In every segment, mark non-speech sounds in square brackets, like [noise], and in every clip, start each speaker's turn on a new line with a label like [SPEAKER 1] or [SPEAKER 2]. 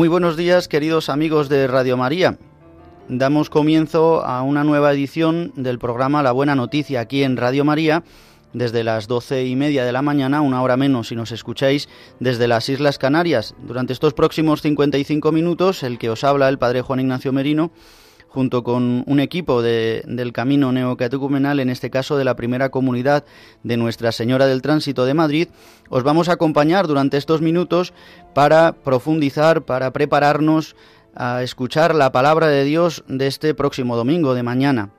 [SPEAKER 1] Muy buenos días, queridos amigos de Radio María. Damos comienzo a una nueva edición del programa La Buena Noticia aquí en Radio María, desde las doce y media de la mañana, una hora menos si nos escucháis desde las Islas Canarias. Durante estos próximos 55 minutos, el que os habla el Padre Juan Ignacio Merino, junto con un equipo del Camino Neocatecumenal, en este caso de la primera comunidad de Nuestra Señora del Tránsito de Madrid, os vamos a acompañar durante estos minutos para profundizar, para prepararnos a escuchar la palabra de Dios de este próximo domingo, de mañana.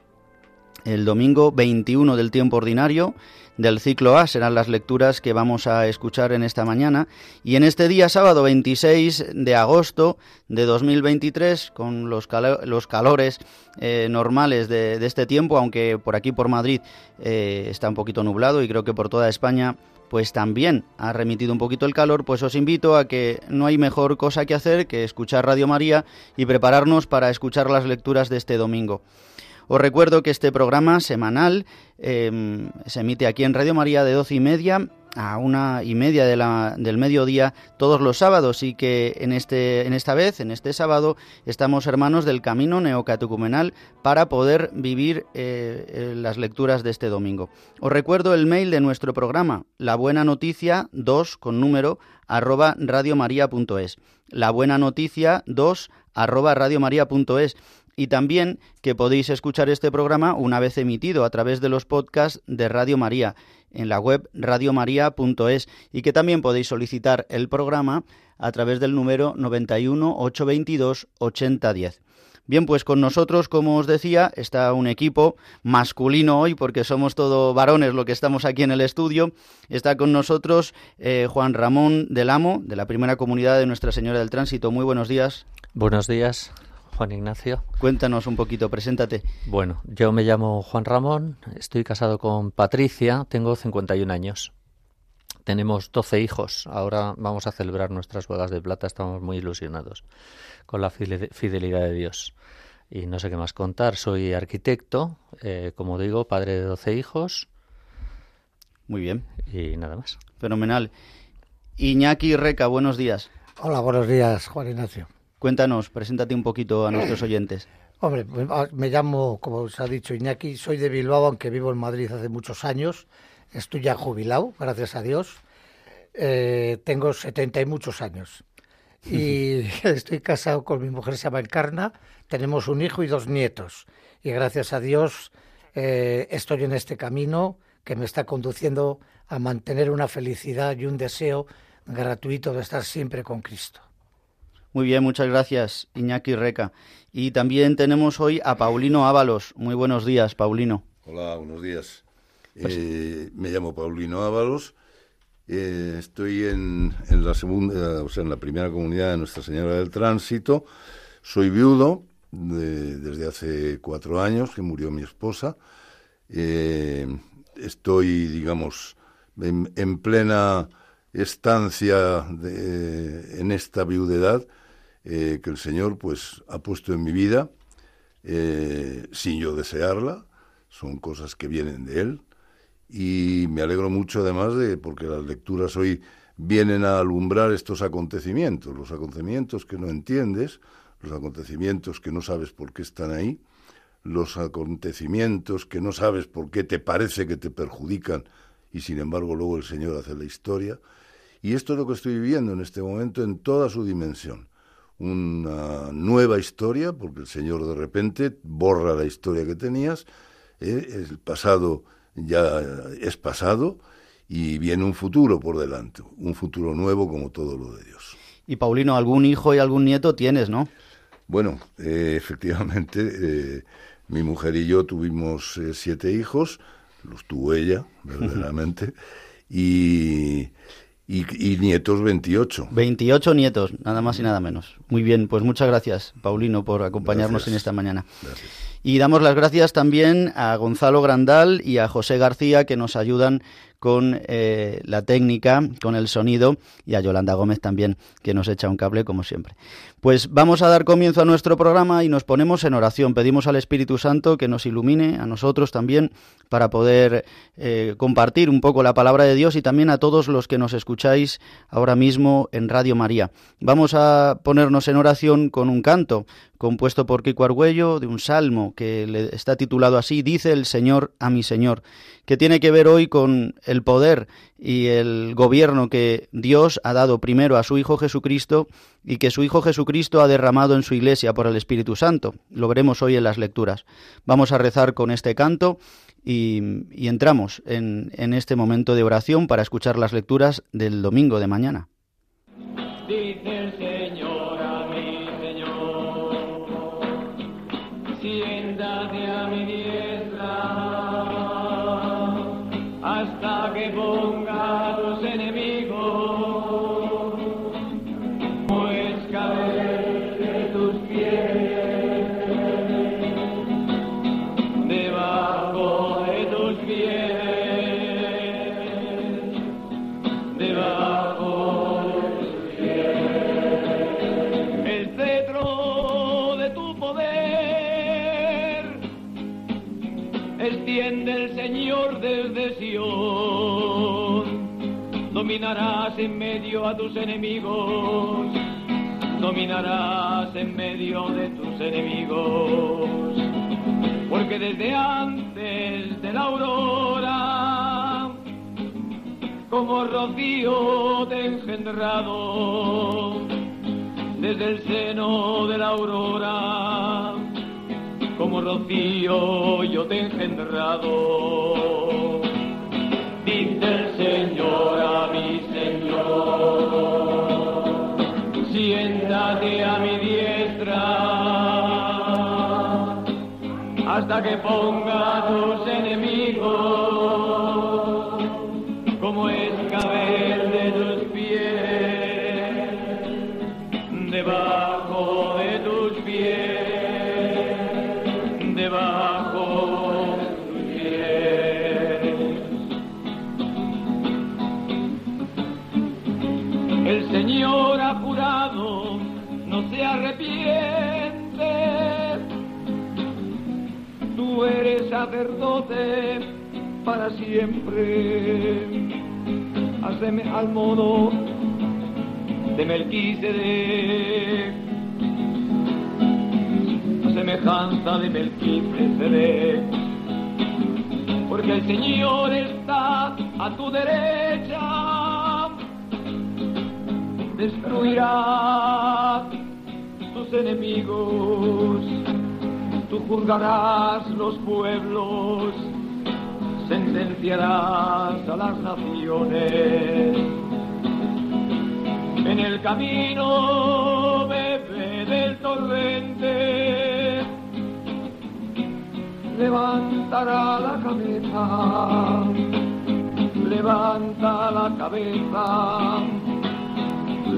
[SPEAKER 1] El domingo 21 del tiempo ordinario del ciclo A serán las lecturas que vamos a escuchar en esta mañana. Y en este día sábado 26 de agosto de 2023, con los, los calores eh, normales de, este tiempo, aunque por aquí por Madrid eh, está un poquito nublado y creo que por toda España pues también ha remitido un poquito el calor, pues os invito a que no hay mejor cosa que hacer que escuchar Radio María y prepararnos para escuchar las lecturas de este domingo. Os recuerdo que este programa semanal em, se emite aquí en Radio María de doce y media a una y media del mediodía todos los sábados y que en, este, en esta vez, en este sábado, estamos hermanos del camino neocatecumenal para poder vivir eh, eh, las lecturas de este domingo. Os recuerdo el mail de nuestro programa, la buena noticia 2 con número arroba radiomaria.es. La buena noticia 2 arroba radiomaria.es y también que podéis escuchar este programa una vez emitido a través de los podcasts de Radio María en la web radiomaria.es y que también podéis solicitar el programa a través del número 91 822 8010. Bien, pues con nosotros, como os decía, está un equipo masculino hoy, porque somos todos varones lo que estamos aquí en el estudio. Está con nosotros eh, Juan Ramón del Amo, de la primera comunidad de Nuestra Señora del Tránsito. Muy buenos días.
[SPEAKER 2] Buenos días. Juan Ignacio.
[SPEAKER 1] Cuéntanos un poquito, preséntate.
[SPEAKER 2] Bueno, yo me llamo Juan Ramón, estoy casado con Patricia, tengo 51 años. Tenemos 12 hijos, ahora vamos a celebrar nuestras bodas de plata, estamos muy ilusionados con la fidelidad de Dios. Y no sé qué más contar, soy arquitecto, eh, como digo, padre de 12 hijos.
[SPEAKER 1] Muy bien.
[SPEAKER 2] Y nada más.
[SPEAKER 1] Fenomenal. Iñaki Reca, buenos días.
[SPEAKER 3] Hola, buenos días, Juan Ignacio.
[SPEAKER 1] Cuéntanos, preséntate un poquito a nuestros oyentes.
[SPEAKER 3] Hombre, pues, ah, me llamo, como se ha dicho Iñaki, soy de Bilbao, aunque vivo en Madrid hace muchos años. Estoy ya jubilado, gracias a Dios. Eh, tengo 70 y muchos años. Y [laughs] estoy casado con mi mujer, se llama Encarna. Tenemos un hijo y dos nietos. Y gracias a Dios eh, estoy en este camino que me está conduciendo a mantener una felicidad y un deseo gratuito de estar siempre con Cristo.
[SPEAKER 1] Muy bien, muchas gracias, Iñaki Reca. Y también tenemos hoy a Paulino Ábalos. Muy buenos días, Paulino.
[SPEAKER 4] Hola, buenos días. Pues eh, me llamo Paulino Ábalos. Eh, estoy en, la segunda, o sea, en la primera comunidad de Nuestra Señora del Tránsito. Soy viudo desde hace cuatro años, que murió mi esposa. Eh, estoy, digamos, en, plena estancia en esta viudedad eh, que el Señor pues ha puesto en mi vida eh, sin yo desearla, son cosas que vienen de Él. Y me alegro mucho además de porque las lecturas hoy vienen a alumbrar estos acontecimientos, los acontecimientos que no entiendes, los acontecimientos que no sabes por qué están ahí, los acontecimientos que no sabes por qué te parece que te perjudican y sin embargo luego el Señor hace la historia. Y esto es lo que estoy viviendo en este momento en toda su dimensión una nueva historia, porque el Señor de repente borra la historia que tenías, ¿eh? el pasado ya es pasado y viene un futuro por delante, un futuro nuevo como todo lo de Dios.
[SPEAKER 1] Y Paulino, algún hijo y algún nieto tienes, ¿no?
[SPEAKER 4] Bueno, eh, efectivamente, eh, mi mujer y yo tuvimos siete hijos, los tuvo ella, [laughs] verdaderamente, y y, nietos 28.
[SPEAKER 1] 28 nietos, nada más y nada menos. Muy bien, pues muchas gracias, Paulino, por acompañarnos en esta mañana. Y damos las gracias también a Gonzalo Grandal y a José García que nos ayudan con eh, la técnica, con el sonido y a Yolanda Gómez también que nos echa un cable como siempre. Pues vamos a dar comienzo a nuestro programa y nos ponemos en oración. Pedimos al Espíritu Santo que nos ilumine a nosotros también para poder eh, compartir un poco la palabra de Dios y también a todos los que nos escucháis ahora mismo en Radio María. Vamos a ponernos en oración con un canto compuesto por Kiko Argüello de un salmo que le está titulado así, Dice el Señor a mi Señor, que tiene que ver hoy con el poder y el gobierno que Dios ha dado primero a su Hijo Jesucristo y que su Hijo Jesucristo ha derramado en su Iglesia por el Espíritu Santo. Lo veremos hoy en las lecturas. Vamos a rezar con este canto y, entramos en, en este momento de oración para escuchar las lecturas del domingo de mañana.
[SPEAKER 5] Dominarás en medio a tus enemigos, dominarás en medio de tus enemigos, porque desde antes de la aurora, como rocío te engendrado, desde el seno de la aurora, como rocío yo te engendrado que ponga tus para siempre. Haceme al modo de Melquisedec, a semejanza de Melquisedec, porque el Señor está a tu derecha. Destruirás tus enemigos, tú juzgarás los pueblos, sentenciarás a las naciones. En el camino bebe del torrente, levantará la cabeza, levanta la cabeza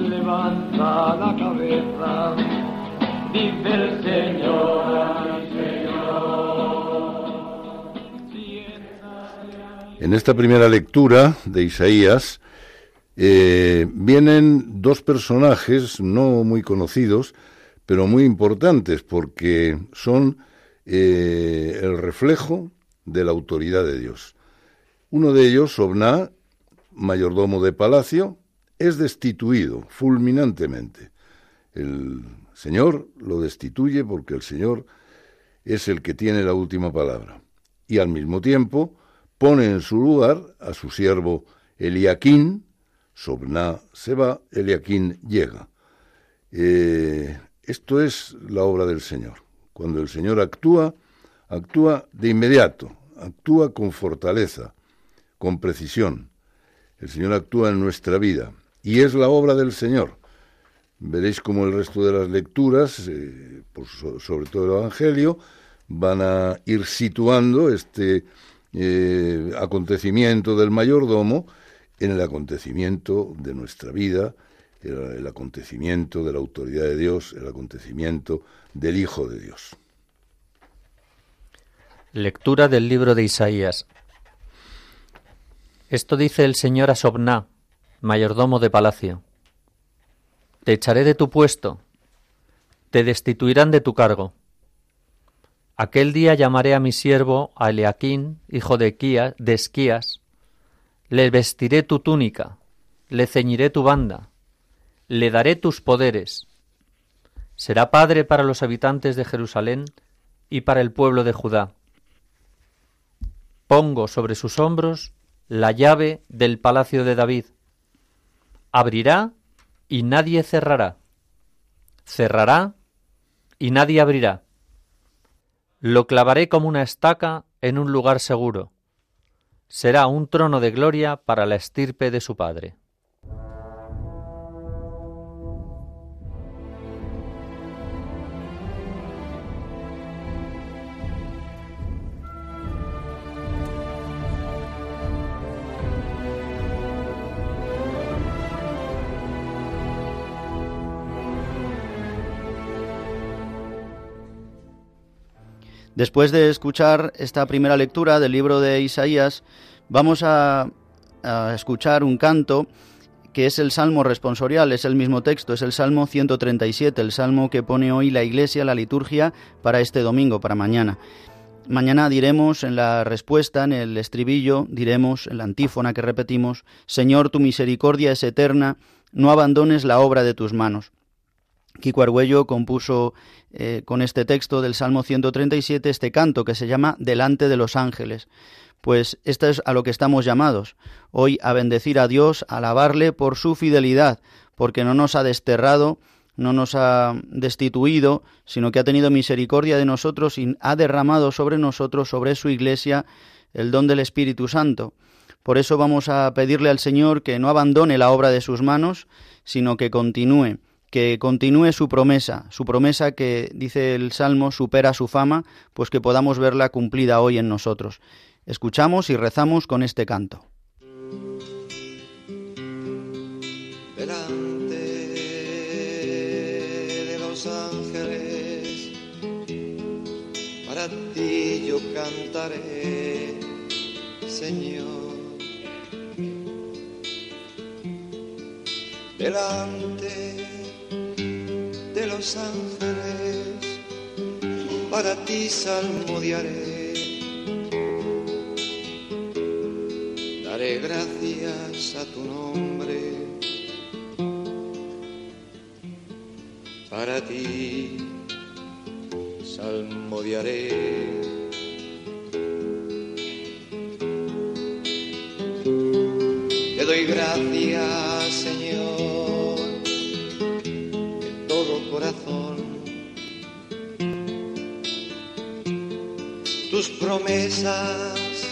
[SPEAKER 5] levanta la cabeza, dice el Señor,
[SPEAKER 4] En esta primera lectura de Isaías eh, vienen dos personajes no muy conocidos, pero muy importantes porque son eh, el reflejo de la autoridad de Dios. Uno de ellos, Sobná, mayordomo de palacio, es destituido fulminantemente. El Señor lo destituye porque el Señor es el que tiene la última palabra. Y al mismo tiempo pone en su lugar a su siervo Eliaquín, Sobná se va, Eliaquín llega. Eh, esto es la obra del Señor. Cuando el Señor actúa, actúa de inmediato, actúa con fortaleza, con precisión. El Señor actúa en nuestra vida y es la obra del Señor. Veréis cómo el resto de las lecturas, eh, sobre todo el Evangelio, van a ir situando este eh, acontecimiento del mayordomo en el acontecimiento de nuestra vida, el, acontecimiento de la autoridad de Dios, el acontecimiento del Hijo de Dios.
[SPEAKER 2] Lectura del libro de Isaías. Esto dice el Señor a Sobná, mayordomo de palacio. Te echaré de tu puesto, te destituirán de tu cargo. Aquel día llamaré a mi siervo a Eleaquín, hijo de, de Esquías, le vestiré tu túnica, le ceñiré tu banda, le daré tus poderes. Será padre para los habitantes de Jerusalén y para el pueblo de Judá. Pongo sobre sus hombros la llave del palacio de David. Abrirá y nadie cerrará. Cerrará y nadie abrirá. Lo clavaré como una estaca en un lugar seguro. Será un trono de gloria para la estirpe de su padre.
[SPEAKER 1] Después de escuchar esta primera lectura del libro de Isaías, vamos a, escuchar un canto que es el Salmo responsorial, es el mismo texto, es el Salmo 137, el Salmo que pone hoy la Iglesia, la liturgia, para este domingo, para mañana. Mañana diremos en la respuesta, en el estribillo, diremos en la antífona que repetimos, Señor, tu misericordia es eterna, no abandones la obra de tus manos. Kiko Argüello compuso eh, con este texto del Salmo 137 este canto que se llama Delante de los ángeles. Pues esto es a lo que estamos llamados, hoy a bendecir a Dios, a alabarle por su fidelidad, porque no nos ha desterrado, no nos ha destituido, sino que ha tenido misericordia de nosotros y ha derramado sobre nosotros, sobre su iglesia, el don del Espíritu Santo. Por eso vamos a pedirle al Señor que no abandone la obra de sus manos, sino que continúe que continúe su promesa, su promesa que, dice el Salmo, supera su fama, pues que podamos verla cumplida hoy en nosotros. Escuchamos y rezamos con este canto.
[SPEAKER 6] Delante de los ángeles, para ti yo cantaré, Señor. Delante los ángeles, para ti salmodiaré. Daré gracias a tu nombre, para ti salmodiaré. Te doy gracias, Señor promesas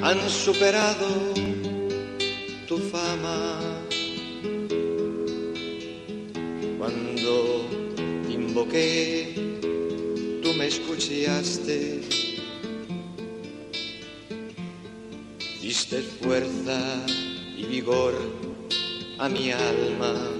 [SPEAKER 6] han superado tu fama. Cuando invoqué, tú me escuchaste. Diste fuerza y vigor a mi alma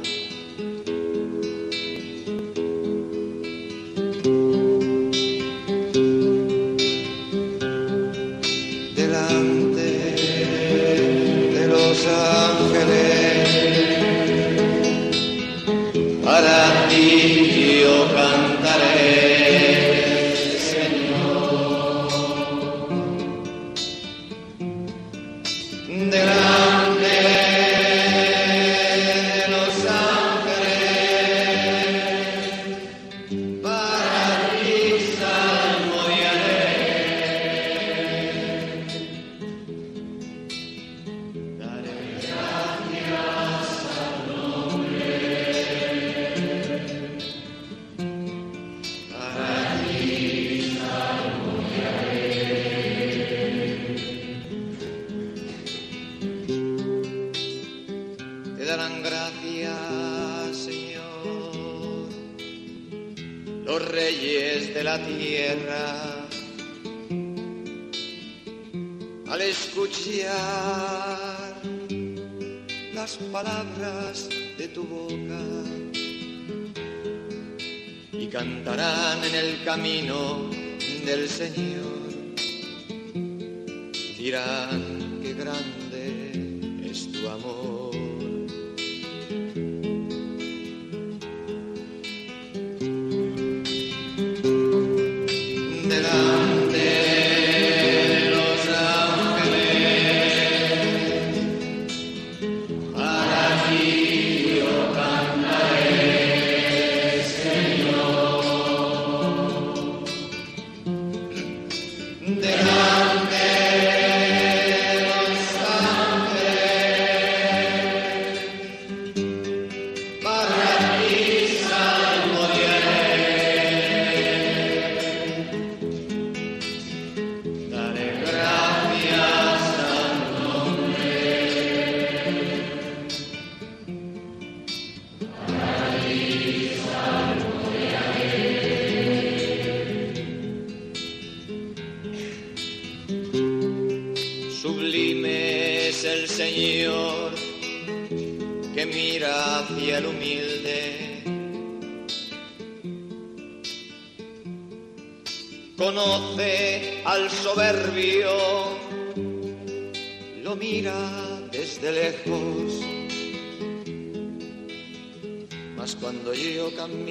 [SPEAKER 6] los reyes de la tierra. Al escuchar las palabras de tu boca y cantarán en el camino del Señor, dirán que grande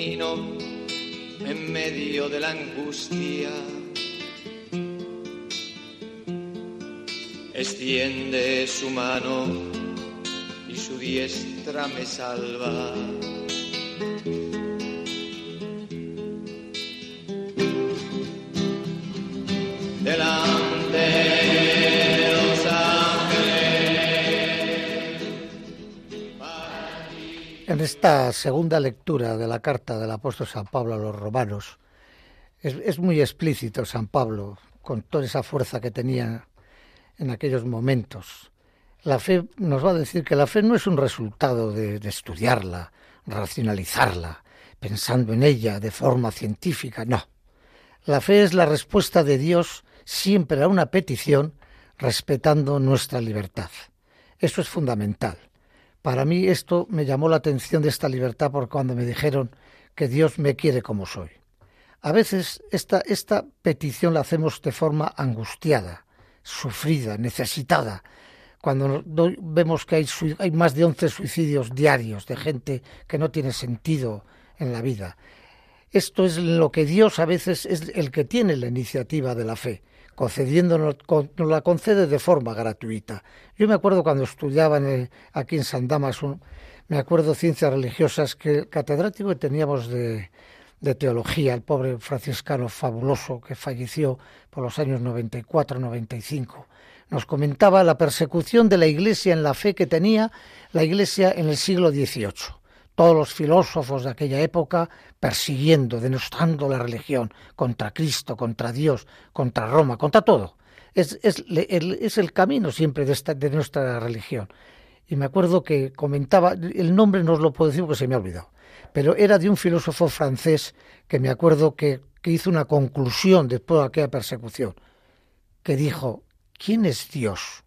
[SPEAKER 6] en medio de la angustia, extiende su mano y su diestra me salva.
[SPEAKER 3] En esta segunda lectura de la carta del apóstol San Pablo a los romanos, es, muy explícito San Pablo, con toda esa fuerza que tenía en aquellos momentos. La fe nos va a decir que la fe no es un resultado de estudiarla, racionalizarla, pensando en ella de forma científica, no. La fe es la respuesta de Dios siempre a una petición respetando nuestra libertad. Eso es fundamental. Para mí esto me llamó la atención de esta libertad por cuando me dijeron que Dios me quiere como soy. A veces esta, esta petición la hacemos de forma angustiada, sufrida, necesitada, cuando do- vemos que hay, hay más de 11 suicidios diarios de gente que no tiene sentido en la vida. Esto es lo que Dios a veces es el que tiene la iniciativa de la fe, concediéndonos, con- nos la concede de forma gratuita. Yo me acuerdo cuando estudiaba en el- aquí en San Damaso, me acuerdo ciencias religiosas que el catedrático que teníamos de, de teología, el pobre franciscano fabuloso que falleció por los años 94-95, nos comentaba la persecución de la Iglesia en la fe que tenía la Iglesia en el siglo XVIII todos los filósofos de aquella época persiguiendo, denostando la religión contra Cristo, contra Dios, contra Roma, contra todo. Es, es, es el camino siempre de, esta, de nuestra religión. Y me acuerdo que comentaba, el nombre no os lo puedo decir porque se me ha olvidado, pero era de un filósofo francés que me acuerdo que, que hizo una conclusión después de aquella persecución, que dijo, ¿quién es Dios?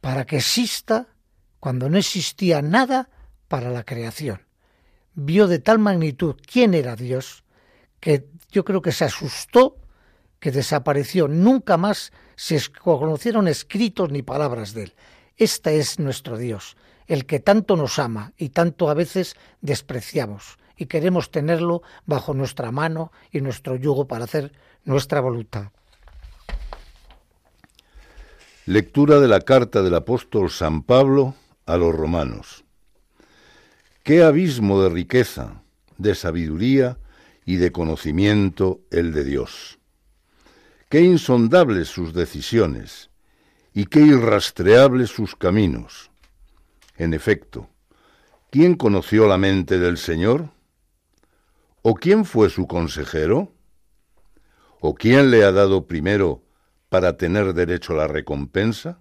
[SPEAKER 3] Para que exista cuando no existía nada para la creación. Vio de tal magnitud quién era Dios que yo creo que se asustó, que desapareció. Nunca más se conocieron escritos ni palabras de él. Este es nuestro Dios, el que tanto nos ama y tanto a veces despreciamos y queremos tenerlo bajo nuestra mano y nuestro yugo para hacer nuestra voluntad.
[SPEAKER 4] Lectura de la carta del apóstol San Pablo a los romanos. Qué abismo de riqueza, de sabiduría y de conocimiento el de Dios. Qué insondables sus decisiones y qué irrastreables sus caminos. En efecto, ¿quién conoció la mente del Señor? ¿O quién fue su consejero? ¿O quién le ha dado primero para tener derecho a la recompensa?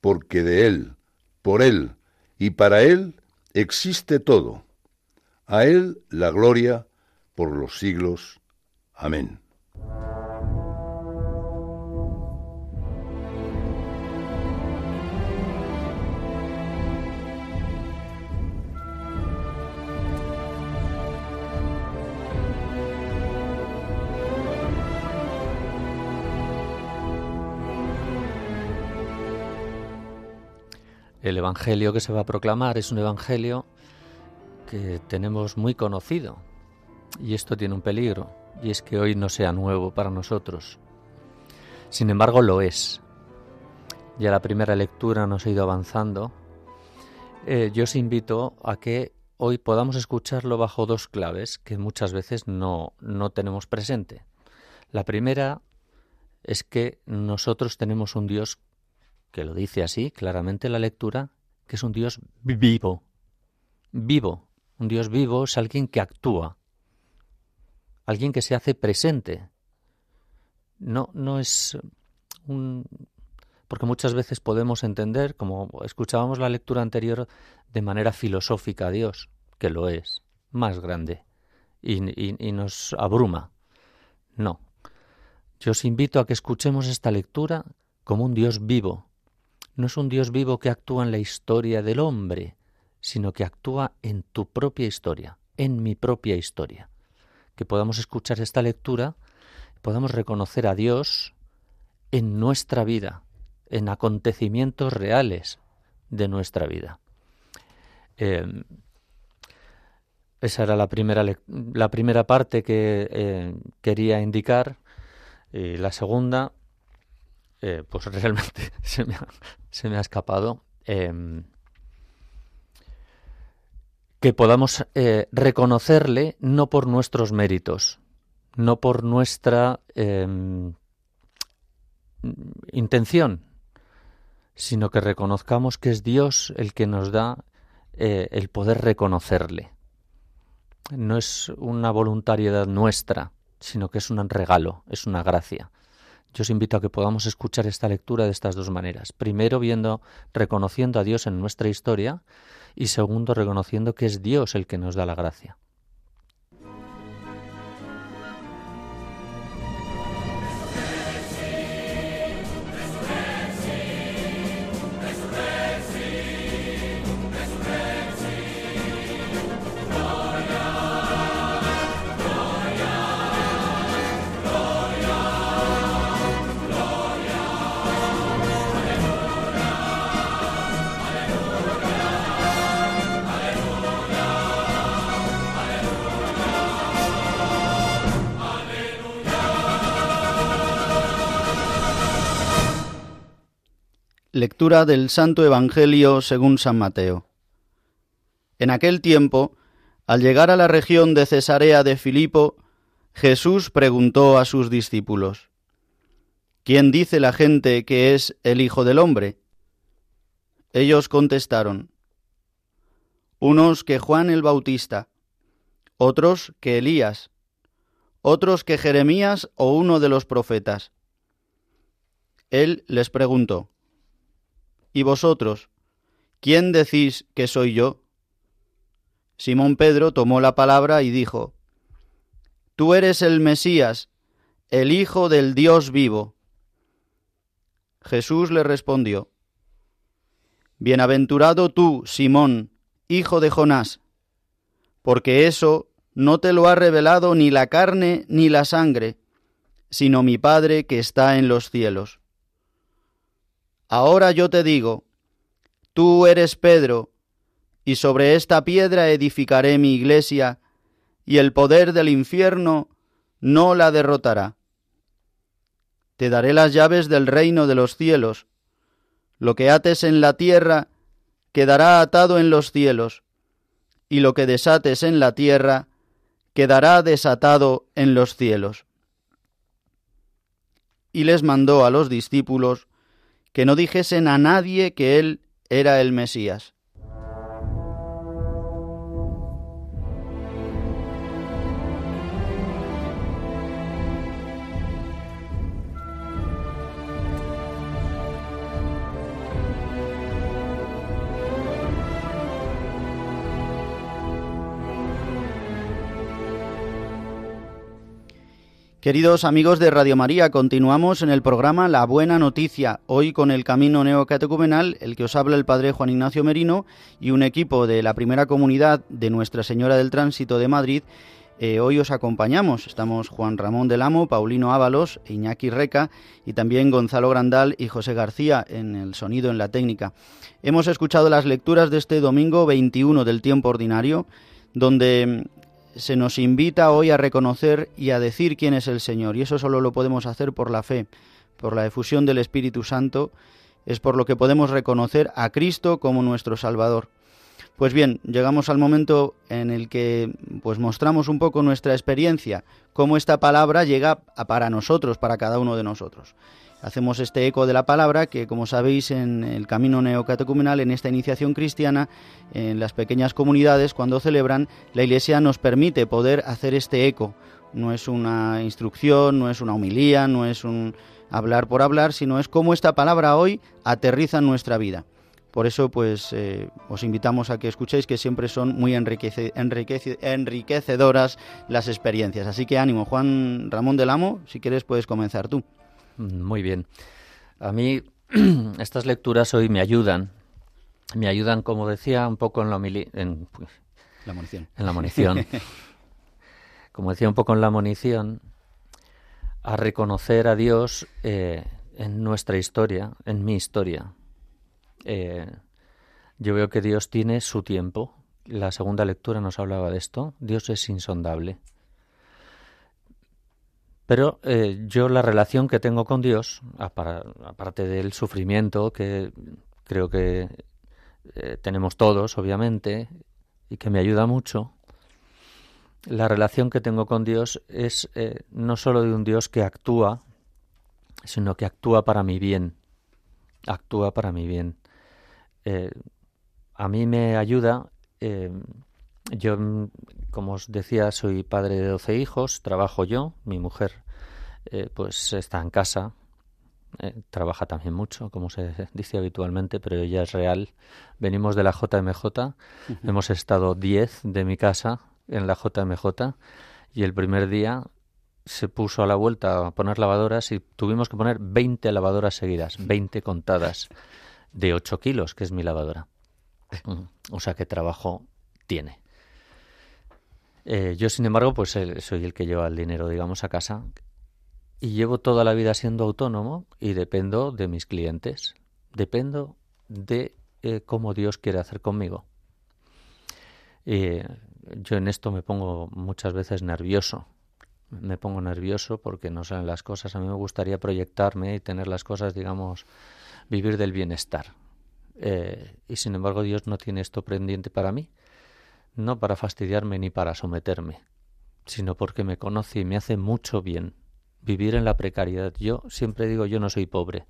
[SPEAKER 4] Porque de Él, por Él y para Él existe todo. A Él la gloria por los siglos. Amén.
[SPEAKER 2] El Evangelio que se va a proclamar es un Evangelio que tenemos muy conocido. Y esto tiene un peligro, y es que hoy no sea nuevo para nosotros. Sin embargo, lo es. Ya la primera lectura nos ha ido avanzando. Eh, yo os invito a que hoy podamos escucharlo bajo dos claves que muchas veces no, no tenemos presente. La primera es que nosotros tenemos un Dios que lo dice así claramente la lectura, que es un Dios vivo. Vivo. Un Dios vivo es alguien que actúa, alguien que se hace presente. No, no es un. Porque muchas veces podemos entender, como escuchábamos la lectura anterior, de manera filosófica a Dios, que lo es, más grande, y, y nos abruma. No. Yo os invito a que escuchemos esta lectura como un Dios vivo, no es un Dios vivo que actúa en la historia del hombre, sino que actúa en tu propia historia, en mi propia historia. Que podamos escuchar esta lectura, podamos reconocer a Dios en nuestra vida, en acontecimientos reales de nuestra vida. Em, esa era la primera, la primera parte que eh, quería indicar. Y la segunda, eh, pues realmente [laughs] se me ha, escapado. Em, que podamos eh, reconocerle no por nuestros méritos, no por nuestra em, intención, sino que reconozcamos que es Dios el que nos da eh, el poder reconocerle. No es una voluntariedad nuestra, sino que es un regalo, es una gracia. Yo os invito a que podamos escuchar esta lectura de estas dos maneras. Primero, viendo, reconociendo a Dios en nuestra historia y segundo, reconociendo que es Dios el que nos da la gracia.
[SPEAKER 1] Lectura del Santo Evangelio según San Mateo. En aquel tiempo, al llegar a la región de Cesarea de Filipo, Jesús preguntó a sus discípulos, ¿Quién dice la gente que es el Hijo del Hombre? Ellos contestaron, unos que Juan el Bautista, otros que Elías, otros que Jeremías o uno de los profetas. Él les preguntó, ¿Y vosotros? ¿Quién decís que soy yo? Simón Pedro tomó la palabra y dijo, Tú eres el Mesías, el Hijo del Dios vivo. Jesús le respondió, Bienaventurado tú, Simón, hijo de Jonás, porque eso no te lo ha revelado ni la carne ni la sangre, sino mi Padre que está en los cielos. Ahora yo te digo, tú eres Pedro, y sobre esta piedra edificaré mi iglesia, y el poder del infierno no la derrotará. Te daré las llaves del reino de los cielos. Lo que ates en la tierra quedará atado en los cielos, y lo que desates en la tierra quedará desatado en los cielos. Y les mandó a los discípulos que no dijesen a nadie que él era el Mesías. Queridos amigos de Radio María, continuamos en el programa La Buena Noticia, hoy con el Camino Neocatecumenal, el que os habla el Padre Juan Ignacio Merino y un equipo de la primera comunidad de Nuestra Señora del Tránsito de Madrid. Eh, hoy os acompañamos, estamos Juan Ramón del Amo, Paulino Ábalos, Iñaki Reca y también Gonzalo Grandal y José García en el sonido, en la técnica. Hemos escuchado las lecturas de este domingo 21 del tiempo ordinario, donde se nos invita hoy a reconocer y a decir quién es el Señor, y eso solo lo podemos hacer por la fe, por la efusión del Espíritu Santo, es por lo que podemos reconocer a Cristo como nuestro Salvador. Pues bien, llegamos al momento en el que pues mostramos un poco nuestra experiencia, cómo esta palabra llega para nosotros, para cada uno de nosotros hacemos este eco de la palabra que, como sabéis, en el camino neocatecumenal, en esta iniciación cristiana, en las pequeñas comunidades, cuando celebran, la Iglesia nos permite poder hacer este eco. No es una instrucción, no es una humilía, no es un hablar por hablar, sino es cómo esta palabra hoy aterriza en nuestra vida. Por eso, pues, eh, os invitamos a que escuchéis que siempre son muy enriquecedoras las experiencias. Así que ánimo, Juan Ramón del Amo, si quieres puedes comenzar tú.
[SPEAKER 2] Muy bien. A mí [clears throat] estas lecturas hoy me ayudan. Me ayudan, como decía, un poco en la, en,
[SPEAKER 1] la munición.
[SPEAKER 2] En la [laughs] munición. como decía un poco en la munición, a reconocer a Dios eh, en nuestra historia, en mi historia. Eh, yo veo que Dios tiene su tiempo. La segunda lectura nos hablaba de esto. Dios es insondable. Pero eh, yo la relación que tengo con Dios, aparte del sufrimiento que creo que eh, tenemos todos, obviamente, y que me ayuda mucho, la relación que tengo con Dios es eh, no solo de un Dios que actúa, sino que actúa para mi bien, actúa para mi bien. a mí me ayuda, yo como os decía, soy padre de doce hijos, trabajo yo, mi mujer eh, pues está en casa, eh, trabaja también mucho, como se [laughs] dice habitualmente, pero ella es real. Venimos de la JMJ, hemos estado diez de mi casa en la JMJ y el primer día se puso a la vuelta a poner lavadoras y tuvimos que poner 20 lavadoras seguidas, 20 contadas, de 8 kilos, que es mi lavadora. O sea que trabajo tiene. Eh, yo, sin embargo, pues soy el que lleva el dinero, digamos, a casa y llevo toda la vida siendo autónomo y dependo de mis clientes. Dependo de eh, cómo Dios quiere hacer conmigo. yo en esto me pongo muchas veces nervioso. Me pongo nervioso porque no salen las cosas. A mí me gustaría proyectarme y tener las cosas, digamos, vivir del bienestar. Eh, y sin embargo Dios no tiene esto pendiente para mí no para fastidiarme ni para someterme, sino porque me conoce y me hace mucho bien vivir en la precariedad. Yo siempre digo, yo no soy pobre,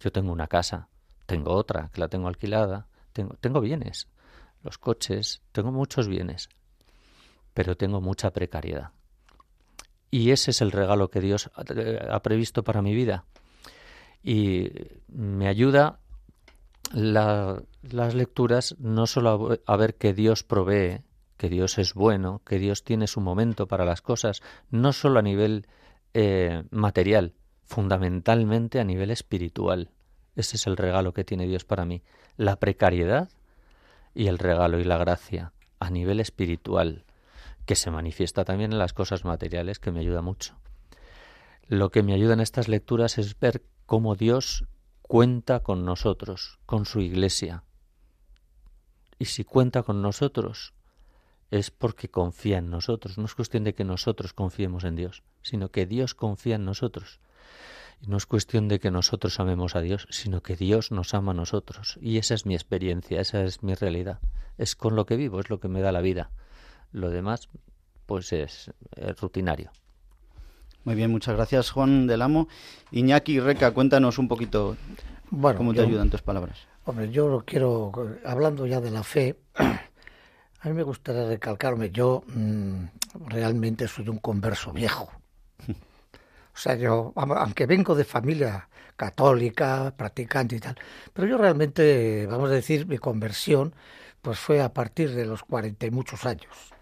[SPEAKER 2] yo tengo una casa, tengo otra que la tengo alquilada, tengo, tengo bienes, los coches, tengo muchos bienes, pero tengo mucha precariedad. Y ese es el regalo que Dios ha previsto para mi vida. Y me ayuda las lecturas no solo a, ver que Dios provee, que Dios es bueno, que Dios tiene su momento para las cosas, no solo a nivel eh, material, fundamentalmente a nivel espiritual. Ese es el regalo que tiene Dios para mí. La precariedad y el regalo y la gracia a nivel espiritual, que se manifiesta también en las cosas materiales, que me ayuda mucho. Lo que me ayuda en estas lecturas es ver cómo Dios cuenta con nosotros, con su iglesia. Y si cuenta con nosotros, es porque confía en nosotros. No es cuestión de que nosotros confiemos en Dios, sino que Dios confía en nosotros. Y no es cuestión de que nosotros amemos a Dios, sino que Dios nos ama a nosotros. Y esa es mi experiencia, esa es mi realidad. Es con lo que vivo, es lo que me da la vida. Lo demás, pues es, es rutinario.
[SPEAKER 1] Muy bien, muchas gracias Juan del Amo. Iñaki Reca, cuéntanos un poquito cómo te ayudan tus palabras.
[SPEAKER 3] Hombre, yo quiero, hablando ya de la fe, [clears throat] a mí me gustaría recalcarme, yo mm, realmente soy un converso viejo. O sea, yo, aunque vengo de familia católica, practicante y tal, pero yo realmente, vamos a decir, mi conversión, pues fue a partir de los cuarenta y muchos años.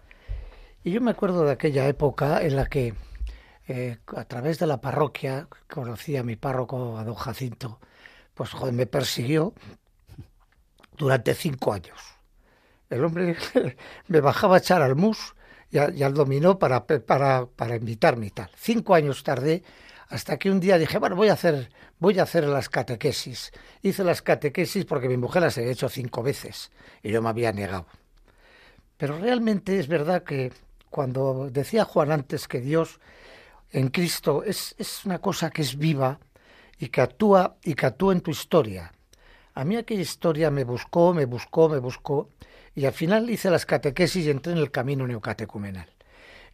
[SPEAKER 3] Y yo me acuerdo de aquella época en la que eh, a través de la parroquia, conocí a mi párroco, a don Jacinto, pues joder, me persiguió durante cinco años. El hombre [laughs] me bajaba a echar al mus y, al dominó para, para, para invitarme y tal. Cinco años tardé hasta que un día dije, bueno, voy a hacer, voy a hacer las catequesis. Hice las catequesis porque mi mujer las había hecho cinco veces y yo me había negado. Pero realmente es verdad que cuando decía Juan antes que Dios en Cristo es, es una cosa que es viva y que actúa y que actúa en tu historia. A mí aquella historia me buscó, me buscó, me buscó y al final hice las catequesis y entré en el camino neocatecumenal.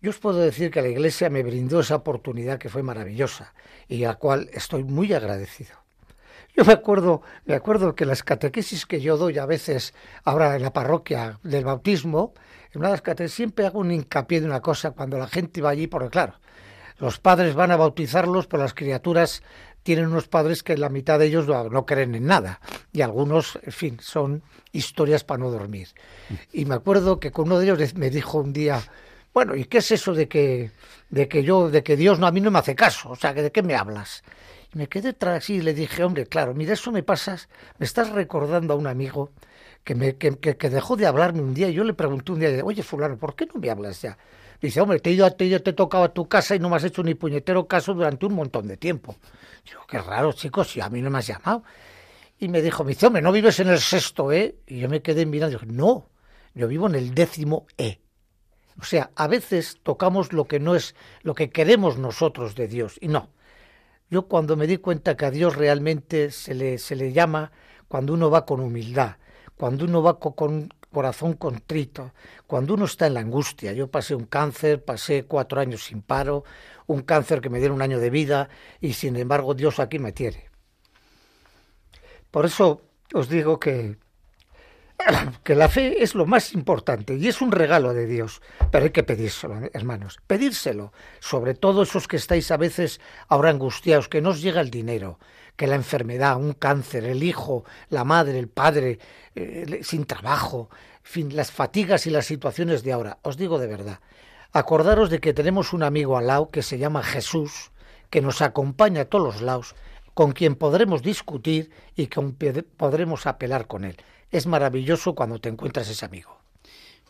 [SPEAKER 3] Yo os puedo decir que la Iglesia me brindó esa oportunidad que fue maravillosa y a la cual estoy muy agradecido. Yo me acuerdo, me acuerdo que las catequesis que yo doy a veces ahora en la parroquia del bautismo, en una catequesis siempre hago un hincapié de una cosa cuando la gente va allí, porque claro, los padres van a bautizarlos, pero las criaturas tienen unos padres que la mitad de ellos no, creen en nada y algunos, en fin, son historias para no dormir. Y me acuerdo que con uno de ellos me dijo un día, bueno, ¿y qué es eso de que, de que yo, de que Dios no, a mí no me hace caso? O sea, ¿de qué me hablas? Y me quedé tras y le dije, hombre, claro, mira, eso me pasas, me estás recordando a un amigo que, me, que, que, dejó de hablarme un día y yo le pregunté un día, oye, fulano, ¿por qué no me hablas ya? Dice, hombre, te he ido, te, te he tocado a tu casa y no me has hecho ni puñetero caso durante un montón de tiempo. Digo, qué raro, chicos, si a mí no me has llamado. Y me dijo, me dice, hombre, no vives en el sexto E. Y yo me quedé mirando y dije, no, yo vivo en el décimo E. O sea, a veces tocamos lo que no es lo que queremos nosotros de Dios. Y no. Yo cuando me di cuenta que a Dios realmente se le, se le llama cuando uno va con humildad, cuando uno va con, corazón contrito, cuando uno está en la angustia. Yo pasé un cáncer, pasé cuatro años sin paro, un cáncer que me diera un año de vida y sin embargo Dios aquí me tiene. Por eso os digo que, [coughs] que la fe es lo más importante y es un regalo de Dios, pero hay que pedírselo, hermanos, pedírselo, sobre todo esos que estáis a veces ahora angustiados, que no os llega el dinero, que la enfermedad, un cáncer, el hijo, la madre, el padre, eh, sin trabajo, fin, las fatigas y las situaciones de ahora. Os digo de verdad, acordaros de que tenemos un amigo al lado que se llama Jesús, que nos acompaña a todos los lados, con quien podremos discutir y con podremos apelar con él. Es maravilloso cuando te encuentras ese amigo.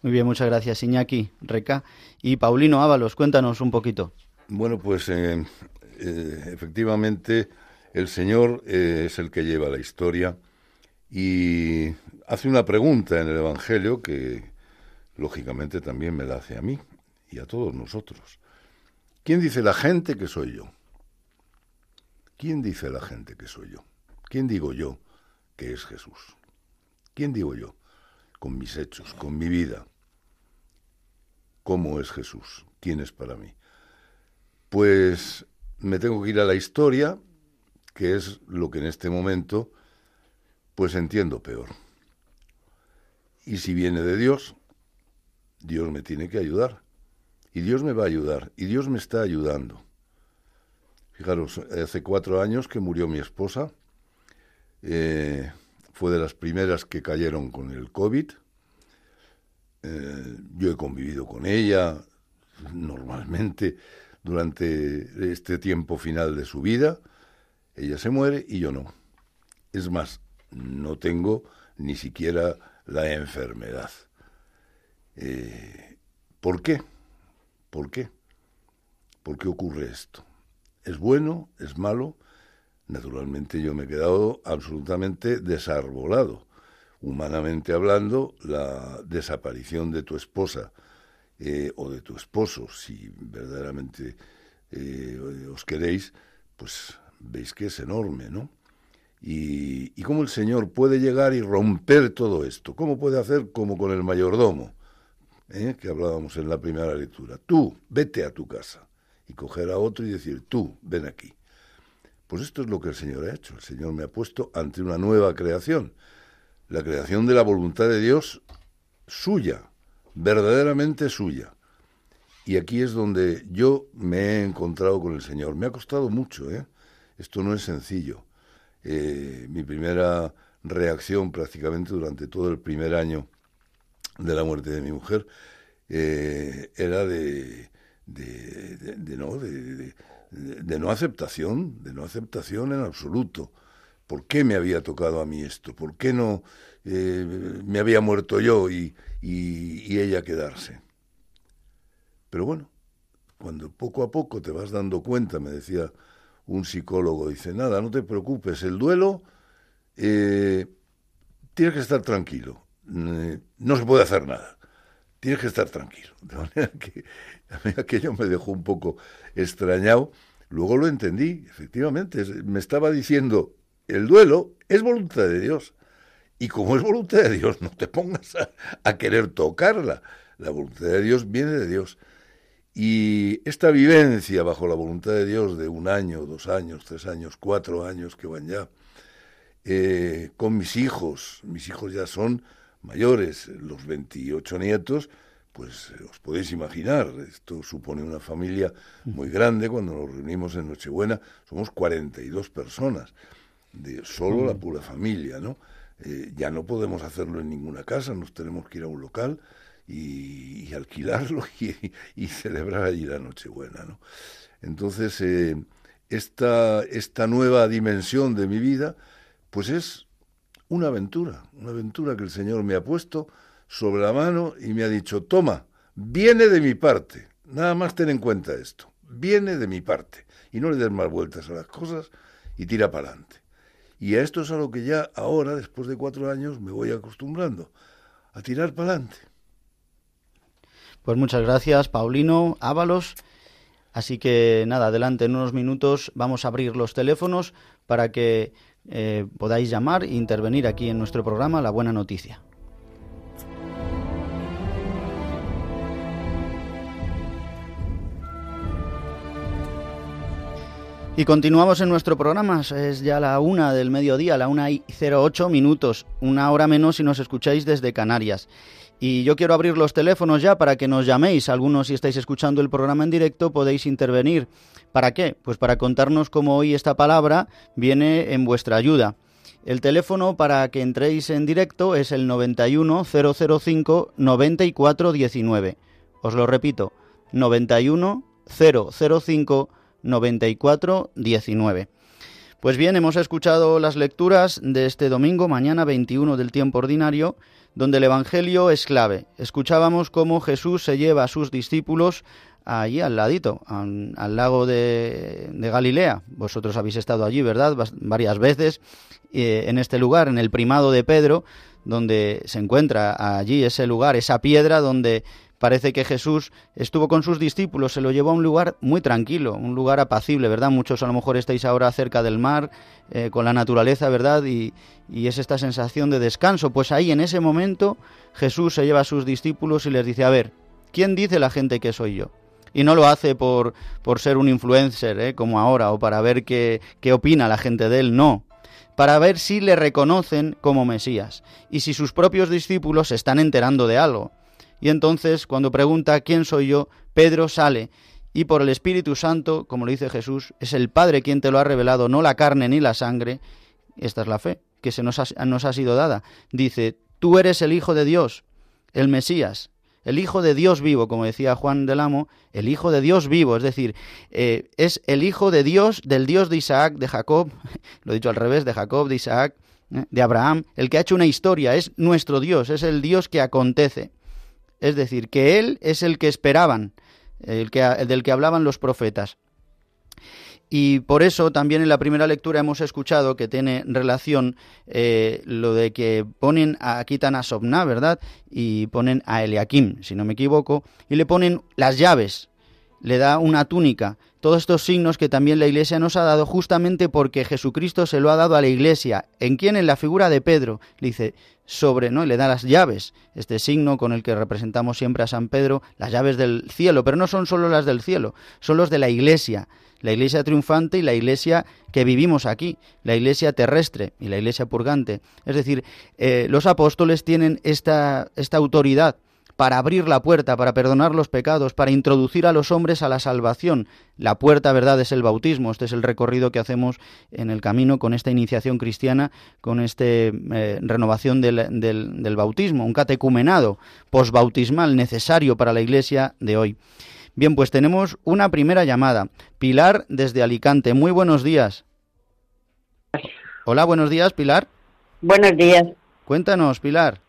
[SPEAKER 1] Muy bien, muchas gracias Iñaki, Reca. Y Paulino Ábalos, cuéntanos un poquito.
[SPEAKER 4] Bueno, pues eh, eh, efectivamente el Señor eh, es el que lleva la historia y hace una pregunta en el Evangelio que lógicamente también me la hace a mí y a todos nosotros. ¿Quién dice la gente que soy yo? ¿Quién dice la gente que soy yo? ¿Quién digo yo que es Jesús? ¿Quién digo yo? Con mis hechos, con mi vida. ¿Cómo es Jesús? ¿Quién es para mí? Pues me tengo que ir a la historia que es lo que en este momento pues entiendo peor. Y si viene de Dios, Dios me tiene que ayudar. Y Dios me va a ayudar. Y Dios me está ayudando. Fijaros, hace cuatro años que murió mi esposa. Eh, fue de las primeras que cayeron con el COVID. Eh, yo he convivido con ella normalmente durante este tiempo final de su vida. Ella se muere y yo no. Es más, no tengo ni siquiera la enfermedad. Eh, ¿Por qué? ¿Por qué? ¿Por qué ocurre esto? ¿Es bueno? ¿Es malo? Naturalmente yo me he quedado absolutamente desarbolado. Humanamente hablando, la desaparición de tu esposa eh, o de tu esposo, si verdaderamente eh, os queréis, pues veis que es enorme, ¿no? Y, y, cómo el Señor puede llegar y romper todo esto. ¿Cómo puede hacer como con el mayordomo, ¿eh? que hablábamos en la primera lectura? Tú, vete a tu casa y coger a otro y decir, tú, ven aquí. Pues esto es lo que el Señor ha hecho. El Señor me ha puesto ante una nueva creación. La creación de la voluntad de Dios suya, verdaderamente suya. Y aquí es donde yo me he encontrado con el Señor. Me ha costado mucho, ¿eh? Esto no es sencillo. Eh, mi primera reacción prácticamente durante todo el primer año de la muerte de mi mujer eh, era de, de, no, de, de, no aceptación, de no aceptación en absoluto. ¿Por qué me había tocado a mí esto? ¿Por qué no eh, me había muerto yo y, ella quedarse? Pero bueno, cuando poco a poco te vas dando cuenta, me decía un psicólogo, dice, nada, no te preocupes, el duelo eh, tienes que estar tranquilo, eh, no se puede hacer nada, tienes que estar tranquilo. De manera que a mí aquello me dejó un poco extrañado, luego lo entendí, efectivamente, me estaba diciendo, el duelo es voluntad de Dios, y como es voluntad de Dios, [laughs] no te pongas a querer tocarla, la voluntad de Dios viene de Dios. Y esta vivencia bajo la voluntad de Dios de un año, dos años, tres años, cuatro años que van ya, eh, con mis hijos, mis hijos ya son mayores, los 28 nietos, pues eh, os podéis imaginar, esto supone una familia muy grande, cuando nos reunimos en Nochebuena somos 42 personas, de solo la pura familia, ¿no? Eh, ya no podemos hacerlo en ninguna casa, nos tenemos que ir a un local, y, alquilarlo [laughs] y, celebrar allí la Nochebuena. ¿no? Entonces, eh, esta, esta nueva dimensión de mi vida, pues es una aventura, una aventura que el Señor me ha puesto sobre la mano y me ha dicho, toma, viene de mi parte, nada más ten en cuenta esto, viene de mi parte, y no le des más vueltas a las cosas y tira para adelante. Y a esto es a lo que ya ahora, después de cuatro años, me voy acostumbrando, a tirar para adelante.
[SPEAKER 1] Pues muchas gracias, Paulino, Ábalos. Así que nada, adelante, en unos minutos vamos a abrir los teléfonos para que eh, podáis llamar e intervenir aquí en nuestro programa La Buena Noticia. Y continuamos en nuestro programa, es ya la una del mediodía, la una y 08 minutos, una hora menos si nos escucháis desde Canarias. Y yo quiero abrir los teléfonos ya para que nos llaméis. Algunos, si estáis escuchando el programa en directo, podéis intervenir. ¿Para qué? Pues para contarnos cómo hoy esta palabra viene en vuestra ayuda. El teléfono para que entréis en directo es el 91 005 94 19. Os lo repito, 91 005 94 19. Pues bien, hemos escuchado las lecturas de este domingo, mañana 21 del tiempo ordinario, donde el Evangelio es clave. Escuchábamos cómo Jesús se lleva a sus discípulos allí al ladito, al, lago de, Galilea. Vosotros habéis estado allí, ¿verdad? varias veces eh, en este lugar, en el primado de Pedro, donde se encuentra allí ese lugar, esa piedra donde Parece que Jesús estuvo con sus discípulos, se lo llevó a un lugar muy tranquilo, un lugar apacible, ¿verdad? Muchos a lo mejor estáis ahora cerca del mar, eh, con la naturaleza, ¿verdad? Y, es esta sensación de descanso. Pues ahí, en ese momento, Jesús se lleva a sus discípulos y les dice, a ver, ¿quién dice la gente que soy yo? Y no lo hace por, por ser un influencer, ¿eh? como ahora, o para ver qué, qué opina la gente de él, no para ver si le reconocen como Mesías y si sus propios discípulos se están enterando de algo. Y entonces, cuando pregunta quién soy yo, Pedro sale y por el Espíritu Santo, como lo dice Jesús, es el Padre quien te lo ha revelado, no la carne ni la sangre. Esta es la fe que se nos ha, nos ha sido dada. Dice, tú eres el Hijo de Dios, el Mesías, el Hijo de Dios vivo, como decía Juan del Amo, el Hijo de Dios vivo, es decir, eh, es el Hijo de Dios, del Dios de Isaac, de Jacob, [laughs] lo he dicho al revés, de Jacob, de Isaac, eh, de Abraham, el que ha hecho una historia, es nuestro Dios, es el Dios que acontece. Es decir, que Él es el que esperaban, el, que, del que hablaban los profetas. Y por eso también en la primera lectura hemos escuchado que tiene relación eh, lo de que ponen a, quitan a Sobná, ¿verdad? Y ponen a Eliakim, si no me equivoco, y le ponen las llaves, le da una túnica. Todos estos signos que también la Iglesia nos ha dado justamente porque Jesucristo se lo ha dado a la Iglesia. ¿En quién? En la figura de Pedro. Dice, sobre, ¿no? Y le da las llaves, este signo con el que representamos siempre a San Pedro, las llaves del cielo, pero no son solo las del cielo, son los de la iglesia, la iglesia triunfante y la iglesia que vivimos aquí, la iglesia terrestre y la iglesia purgante. Es decir, eh, los apóstoles tienen esta, esta autoridad para abrir la puerta, para perdonar los pecados, para introducir a los hombres a la salvación. La puerta, verdad, es el bautismo. Este es el recorrido que hacemos en el camino con esta iniciación cristiana, con esta eh, renovación del, del bautismo, un catecumenado posbautismal necesario para la iglesia de hoy. Bien, pues tenemos una primera llamada. Pilar desde Alicante. Muy buenos días. Hola, buenos días, Pilar.
[SPEAKER 7] Buenos días.
[SPEAKER 1] Cuéntanos, Pilar.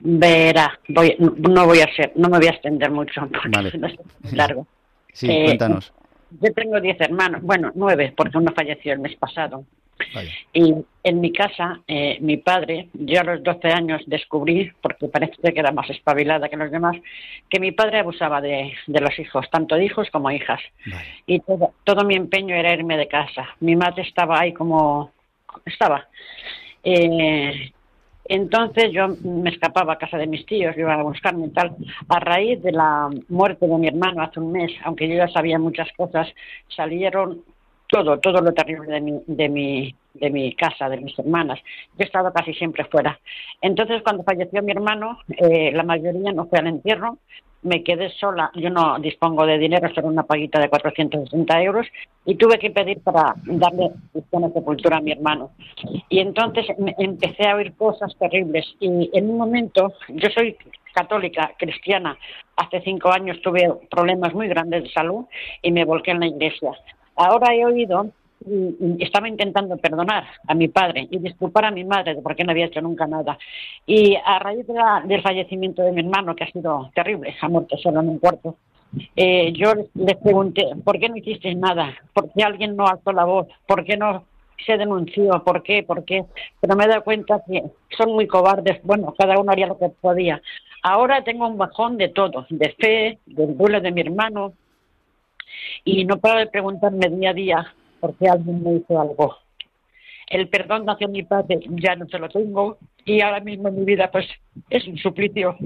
[SPEAKER 7] Verá, voy, no voy a ser, no me voy a extender mucho [laughs] porque
[SPEAKER 1] Vale.
[SPEAKER 7] es largo. [laughs]
[SPEAKER 1] Sí,
[SPEAKER 7] Eh,
[SPEAKER 1] cuéntanos.
[SPEAKER 7] Yo tengo diez hermanos, bueno, nueve, porque uno falleció el mes pasado.
[SPEAKER 1] Vaya.
[SPEAKER 7] Y en mi casa, eh, mi padre, yo a los 12 años descubrí, porque parece que era más espabilada que los demás, que mi padre abusaba de, de los hijos, tanto de hijos como hijas.
[SPEAKER 1] Vaya.
[SPEAKER 7] Y todo, todo mi empeño era irme de casa. Mi madre estaba ahí como estaba. Eh, entonces yo me escapaba a casa de mis tíos, iba a buscarme y tal. A raíz de la muerte de mi hermano hace un mes, aunque yo ya sabía muchas cosas, salieron todo, todo lo terrible de mi, de mi, de mi casa, de mis hermanas. Yo he estado casi siempre fuera. Entonces, cuando falleció mi hermano, eh, la mayoría no fue al entierro. Me quedé sola, yo no dispongo de dinero, solo una paguita de 460 euros, y tuve que pedir para darle una sepultura a mi hermano. Y entonces empecé a oír cosas terribles. Y en un momento, yo soy católica, cristiana, hace cinco años tuve problemas muy grandes de salud y me volqué en la iglesia. Ahora he oído y- y estaba intentando perdonar a mi padre y disculpar a mi madre de por qué no había hecho nunca nada. Y a raíz de la- del fallecimiento de mi hermano, que ha sido terrible, ha muerto solo en un cuarto, eh, yo les pregunté, ¿por qué no hicisteis nada? ¿Por qué alguien no alzó la voz? ¿Por qué no se denunció? ¿Por qué? ¿Por qué? Pero me he dado cuenta que son muy cobardes. Bueno, cada uno haría lo que podía. Ahora tengo un bajón de todo, de fe, del duelo de mi hermano, y no paro de preguntarme día a día por qué alguien me hizo algo. El perdón hacia mi padre ya no se lo tengo y ahora mismo en mi vida pues es un suplicio.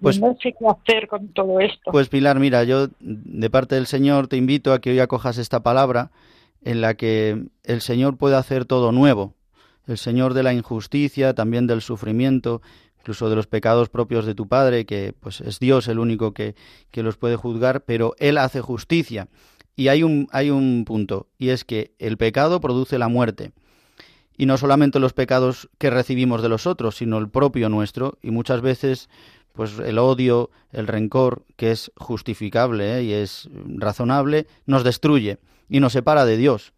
[SPEAKER 1] Pues-
[SPEAKER 7] no sé qué hacer con todo esto.
[SPEAKER 1] Pues Pilar, mira, yo de parte del Señor te invito a que hoy acojas esta palabra en la que el Señor puede hacer todo nuevo. El Señor de la injusticia, también del sufrimiento, incluso de los pecados propios de tu Padre, que pues es Dios el único que, que los puede juzgar, pero Él hace justicia. Y hay un, hay un punto, y es que el pecado produce la muerte. Y no solamente los pecados que recibimos de los otros, sino el propio nuestro, y muchas veces pues el odio, el rencor, que es justificable ¿eh? y es razonable, nos destruye y nos separa de Dios.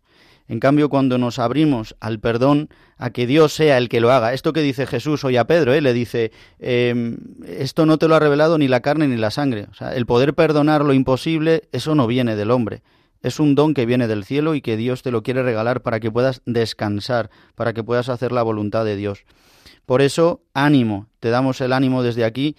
[SPEAKER 1] En cambio, cuando nos abrimos al perdón, a que Dios sea el que lo haga, esto que dice Jesús hoy a Pedro, ¿eh? le dice, eh, esto no te lo ha revelado ni la carne ni la sangre. O sea, el poder perdonar lo imposible, eso no viene del hombre. Es un don que viene del cielo y que Dios te lo quiere regalar para que puedas descansar, para que puedas hacer la voluntad de Dios. Por eso, ánimo, te damos el ánimo desde aquí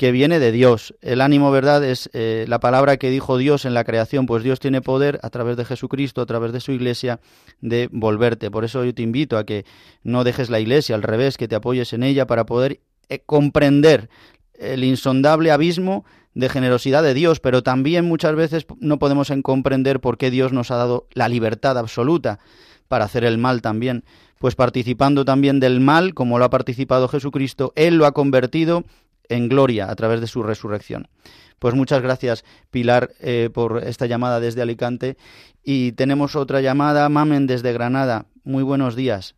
[SPEAKER 1] que viene de Dios. El ánimo, ¿verdad?, es eh, la palabra que dijo Dios en la creación, pues Dios tiene poder a través de Jesucristo, a través de su iglesia, de volverte. Por eso yo te invito a que no dejes la iglesia, al revés, que te apoyes en ella para poder eh, comprender el insondable abismo de generosidad de Dios, pero también muchas veces no podemos en comprender por qué Dios nos ha dado la libertad absoluta para hacer el mal también, pues participando también del mal, como lo ha participado Jesucristo, Él lo ha convertido en gloria a través de su resurrección. Pues muchas gracias, Pilar, eh, por esta llamada desde Alicante. Y tenemos otra llamada, Mamen, desde Granada. Muy buenos días.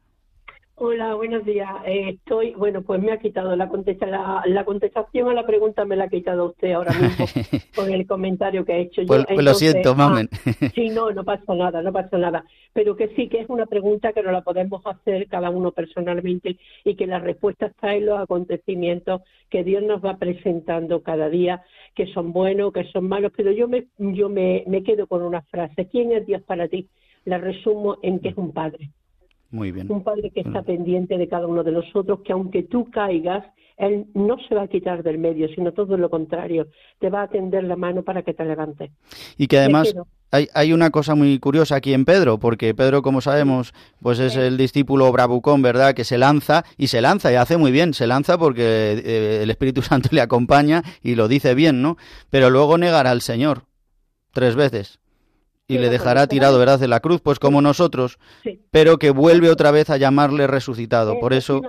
[SPEAKER 8] Hola, buenos días. Eh, estoy, bueno, pues me ha quitado la, contesta, la, la contestación a la pregunta, me la ha quitado usted ahora mismo [laughs] con el comentario que ha hecho
[SPEAKER 1] Pues,
[SPEAKER 8] yo.
[SPEAKER 1] pues lo siento,
[SPEAKER 8] ah,
[SPEAKER 1] Mamen.
[SPEAKER 8] sí, no, no pasa nada, no pasa nada. Pero que sí que es una pregunta que nos la podemos hacer cada uno personalmente y que la respuesta está en los acontecimientos que Dios nos va presentando cada día, que son buenos, que son malos. Pero yo me, yo me, me quedo con una frase. ¿Quién es Dios para ti? La resumo en que es un padre
[SPEAKER 1] Muy bien.
[SPEAKER 8] un padre que está pendiente de cada uno de nosotros, que aunque tú caigas, él no se va a quitar del medio, sino todo lo contrario, te va a tender la mano para que te levantes.
[SPEAKER 1] Y que además hay, hay una cosa muy curiosa aquí en Pedro, porque Pedro, como sabemos, pues es el discípulo bravucón, ¿verdad? Que se lanza y se lanza y hace muy bien, se lanza porque eh, el Espíritu [laughs] Santo le acompaña y lo dice bien, ¿no? Pero luego negará al Señor tres veces y le dejará tirado, ¿verdad? De la cruz, pues como nosotros, pero que vuelve otra vez a llamarle resucitado. Por eso.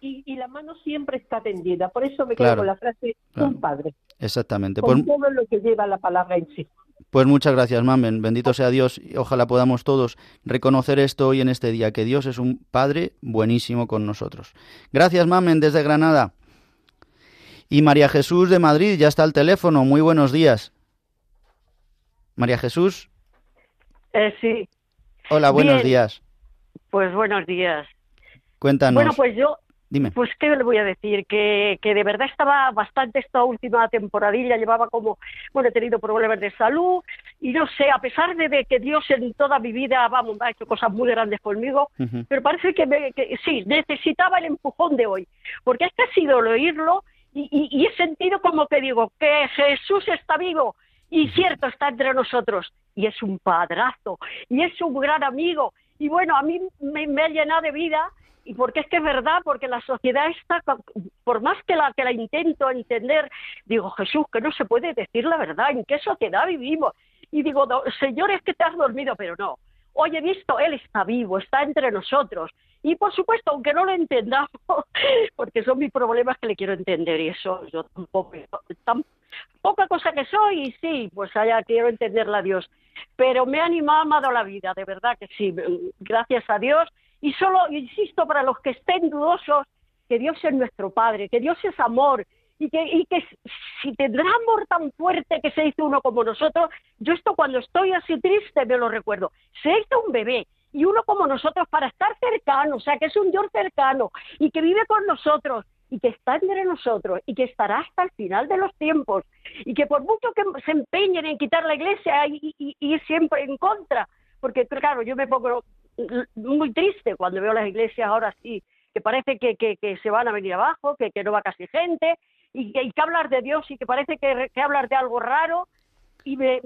[SPEAKER 8] Y, y la mano siempre está tendida. Por eso me quedo
[SPEAKER 1] Claro,
[SPEAKER 8] con la frase
[SPEAKER 1] claro.
[SPEAKER 8] un padre,
[SPEAKER 1] exactamente. Pues,
[SPEAKER 8] todo lo que lleva la palabra en sí.
[SPEAKER 1] Pues muchas gracias, Mamen. Bendito sea Dios y ojalá podamos todos reconocer esto hoy en este día, que Dios es un Padre buenísimo con nosotros. Gracias, Mamen, desde Granada. Y María Jesús de Madrid ya está al teléfono. Muy buenos días. María Jesús.
[SPEAKER 9] Eh, sí.
[SPEAKER 1] Hola, buenos
[SPEAKER 9] Bien.
[SPEAKER 1] días.
[SPEAKER 9] Pues buenos días.
[SPEAKER 1] Cuéntanos.
[SPEAKER 9] Bueno, pues yo,
[SPEAKER 1] Dime.
[SPEAKER 9] pues qué le voy a decir, que, que de verdad estaba bastante esta última temporadilla, llevaba como, bueno, he tenido problemas de salud y no sé, a pesar de, de que Dios en toda mi vida, vamos, ha hecho cosas muy grandes conmigo, pero parece que, me- que sí, necesitaba el empujón de hoy, porque es que ha sido el oírlo y, y- y he sentido como que digo, que Jesús está vivo y cierto, está entre nosotros y es un padrazo y es un gran amigo y bueno, a mí me, me ha llenado de vida y porque es que es verdad, porque la sociedad está, por más que la, que la intento entender, digo, Jesús, que no se puede decir la verdad, ¿en qué sociedad vivimos? Y digo, "No, Señor, es que te has dormido, pero no. Hoy he visto, Él está vivo, está entre nosotros. Y por supuesto, aunque no lo entendamos, [laughs] porque son mis problemas que le quiero entender y eso yo tampoco, poca cosa que soy y sí, pues allá quiero entenderla a Dios. Pero me ha animado, me ha dado la vida, de verdad que sí, gracias a Dios. Y solo, insisto, para los que estén dudosos, que Dios es nuestro Padre, que Dios es amor y que, y que si tendrá amor tan fuerte que se hizo uno como nosotros, yo esto cuando estoy así triste me lo recuerdo, se hizo un bebé y uno como nosotros para estar cercano, o sea que es un Dios cercano y que vive con nosotros y que está entre nosotros y que estará hasta el final de los tiempos y que por mucho que se empeñen en quitar la iglesia y, y- y ir siempre en contra, porque claro, yo me pongo muy triste cuando veo las iglesias ahora sí, que parece que, que, se van a venir abajo, que, que no va casi gente y que hay que hablar de Dios y que parece que, que hablar de algo raro y me,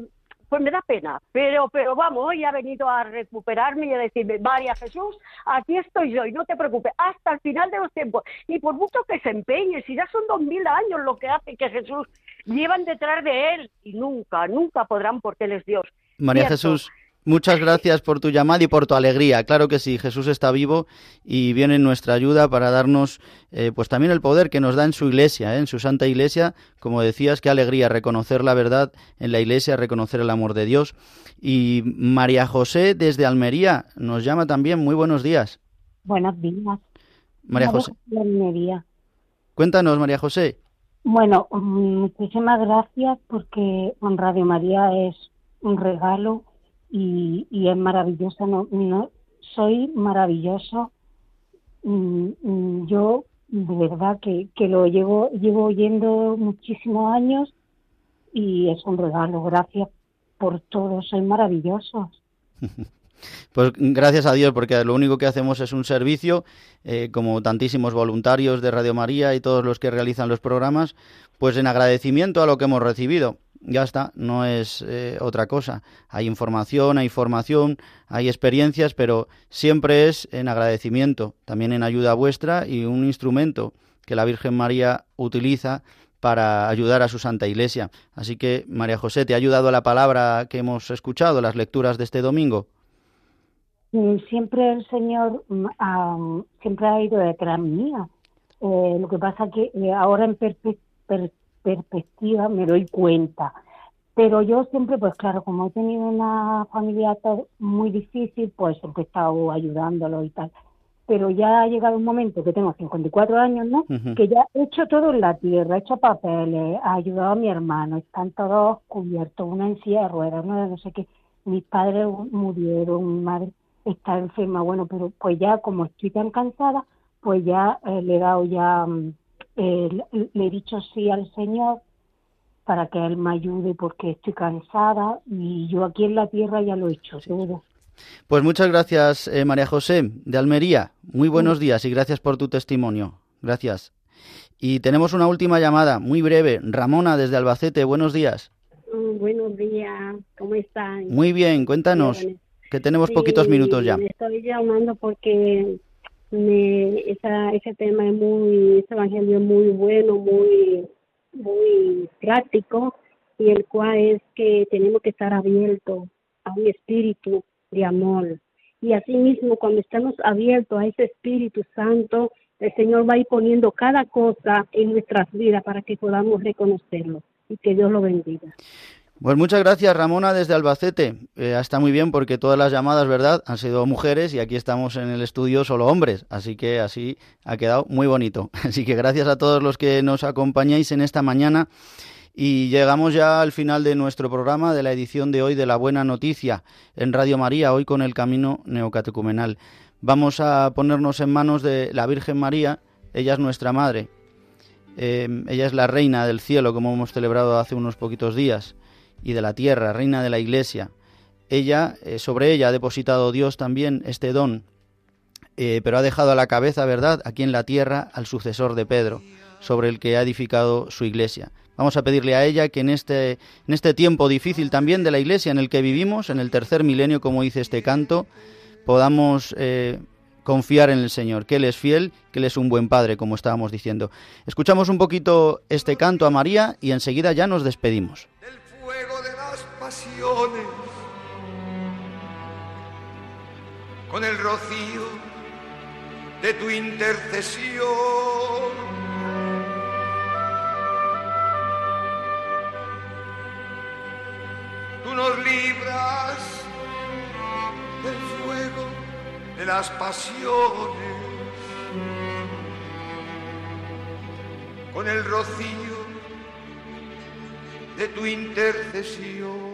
[SPEAKER 9] pues me da pena, pero pero vamos, hoy ha venido a recuperarme y a decirme, María Jesús, aquí estoy yo y no te preocupes, hasta el final de los tiempos. Y por mucho que se empeñe, si ya son dos mil años lo que hace que Jesús llevan detrás de él y nunca, nunca podrán porque él es Dios.
[SPEAKER 1] María
[SPEAKER 9] Cierto.
[SPEAKER 1] Jesús, muchas gracias por tu llamada y por tu alegría. Claro que sí, Jesús está vivo y viene en nuestra ayuda para darnos eh, pues también el poder que nos da en su iglesia, ¿eh? en su santa iglesia. Como decías, qué alegría reconocer la verdad en la iglesia, reconocer el amor de Dios. Y María José desde Almería nos llama también. Muy buenos días.
[SPEAKER 10] Buenos días.
[SPEAKER 1] María José,
[SPEAKER 10] Almería.
[SPEAKER 1] cuéntanos, María José.
[SPEAKER 10] Bueno, mm, muchísimas gracias porque mm, Radio María es un regalo y, es maravillosa. No, no, soy maravilloso. Mm, mm, Yo de verdad que, lo llevo, llevo oyendo muchísimos años y es un regalo. Gracias por todo. Soy maravillosos. [laughs]
[SPEAKER 1] Pues gracias a Dios, porque lo único que hacemos es un servicio, eh, como tantísimos voluntarios de Radio María y todos los que realizan los programas, pues en agradecimiento a lo que hemos recibido. Ya está, no es eh, otra cosa. Hay información, hay formación, hay experiencias, pero siempre es en agradecimiento, también en ayuda vuestra y un instrumento que la Virgen María utiliza para ayudar a su Santa Iglesia. Así que, María José, ¿te ha ayudado la palabra que hemos escuchado, las lecturas de este domingo?
[SPEAKER 10] Mm, Siempre el Señor ah, siempre ha ido detrás mía. Eh, lo que pasa que eh, ahora en perspectiva me doy cuenta. Pero yo siempre, pues claro, como he tenido una familia muy difícil, pues siempre he estado ayudándolo y tal. Pero ya ha llegado un momento que tengo 54 años, ¿no? Que ya he hecho todo en la tierra, he hecho papeles, he ayudado a mi hermano, están todos cubiertos, una en silla de ruedas, una de no sé qué. Mis padres murieron, mi madre está enferma, bueno, pero pues ya como estoy tan cansada, pues ya eh, le he dado ya, mm, eh, le, he dicho sí al Señor para que Él me ayude porque estoy cansada y yo aquí en la tierra ya lo he hecho todo.
[SPEAKER 1] Pues muchas gracias, eh, María José, de Almería. Muy buenos días y gracias por tu testimonio. Gracias. Y tenemos una última llamada, muy breve. Ramona, desde Albacete, buenos días.
[SPEAKER 11] Mm, Buenos días, ¿cómo están?
[SPEAKER 1] Muy bien, cuéntanos,
[SPEAKER 11] Bien.
[SPEAKER 1] que tenemos
[SPEAKER 11] Sí,
[SPEAKER 1] poquitos minutos ya.
[SPEAKER 11] me Estoy llamando porque me, esa, ese tema es muy, ese evangelio es muy bueno, muy, muy práctico, y el cual es que tenemos que estar abiertos a un espíritu de amor. Y asimismo, cuando estamos abiertos a ese Espíritu Santo, el Señor va a ir poniendo cada cosa en nuestras vidas para que podamos reconocerlo. Y que Dios lo bendiga.
[SPEAKER 1] Pues muchas gracias, Ramona, desde Albacete. Eh, está muy bien porque todas las llamadas, ¿verdad?, han sido mujeres y aquí estamos en el estudio solo hombres. Así que así ha quedado muy bonito. [laughs] Así que gracias a todos los que nos acompañáis en esta mañana. Y llegamos ya al final de nuestro programa, de la edición de hoy de La Buena Noticia en Radio María, hoy con el Camino Neocatecumenal. Vamos a ponernos en manos de la Virgen María, ella es nuestra Madre, eh, ella es la Reina del Cielo, como hemos celebrado hace unos poquitos días y de la tierra, reina de la iglesia. Ella, eh, sobre ella ha depositado Dios también este don, eh, pero ha dejado a la cabeza, ¿verdad?, aquí en la tierra al sucesor de Pedro, sobre el que ha edificado su iglesia. Vamos a pedirle a ella que en este, en este tiempo difícil también de la iglesia en el que vivimos, en el tercer milenio, como dice este canto, podamos eh, confiar en el Señor, que Él es fiel, que Él es un buen Padre, como estábamos diciendo. Escuchamos un poquito este canto a María y enseguida ya nos despedimos
[SPEAKER 12] con el rocío de tu intercesión. Tú nos libras del fuego de las pasiones con el rocío de tu intercesión.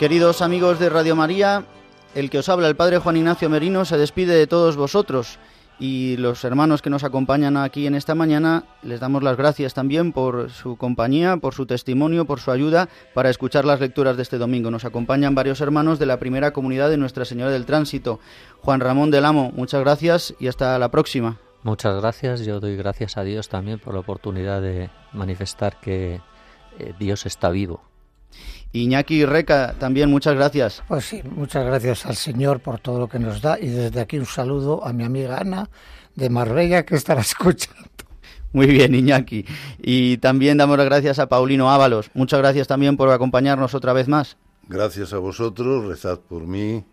[SPEAKER 1] Queridos amigos de Radio María, el que os habla, el Padre Juan Ignacio Merino, se despide de todos vosotros y los hermanos que nos acompañan aquí en esta mañana, les damos las gracias también por su compañía, por su testimonio, por su ayuda para escuchar las lecturas de este domingo. Nos acompañan varios hermanos de la primera comunidad de Nuestra Señora del Tránsito. Juan Ramón del Amo, muchas gracias y hasta la próxima.
[SPEAKER 2] Muchas gracias, yo doy gracias a Dios también por la oportunidad de manifestar que eh, Dios está vivo
[SPEAKER 1] Iñaki Reca, también muchas gracias.
[SPEAKER 3] Pues sí, muchas gracias al Señor por todo lo que nos da y desde aquí un saludo a mi amiga Ana de Marbella que estará [laughs] escuchando.
[SPEAKER 1] Muy bien, Iñaki. Y también damos las gracias a Paulino Ábalos. Muchas gracias también por acompañarnos otra vez más.
[SPEAKER 4] Gracias a vosotros, rezad por mí,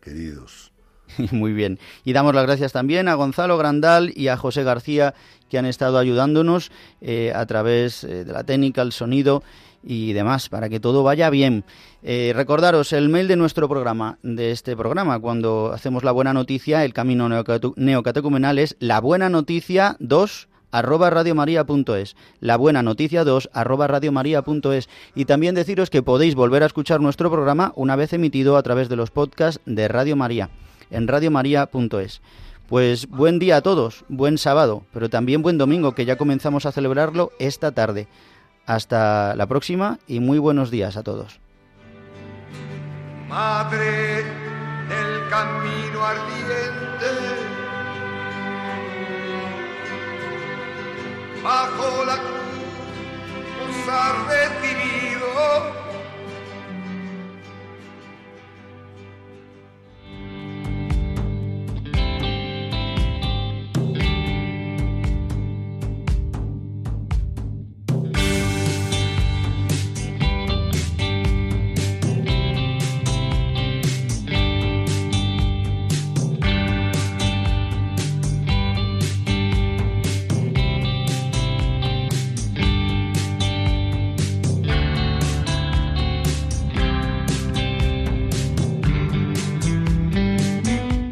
[SPEAKER 4] queridos. [laughs]
[SPEAKER 1] Muy bien. Y damos las gracias también a Gonzalo Grandal y a José García que han estado ayudándonos eh, a través eh, de la técnica, el sonido y demás, para que todo vaya bien. Eh, recordaros el mail de nuestro programa, de este programa, cuando hacemos la buena noticia, el camino neocatecumenal es la buena noticia 2 arroba radiomaria.es, la buena noticia 2 arroba radiomaria.es y también deciros que podéis volver a escuchar nuestro programa una vez emitido a través de los podcasts de Radio María en radiomaria.es. Pues buen día a todos, buen sábado, pero también buen domingo que ya comenzamos a celebrarlo esta tarde. Hasta la próxima y muy buenos días a todos.
[SPEAKER 12] Madre del camino ardiente, bajo la cruz has recibido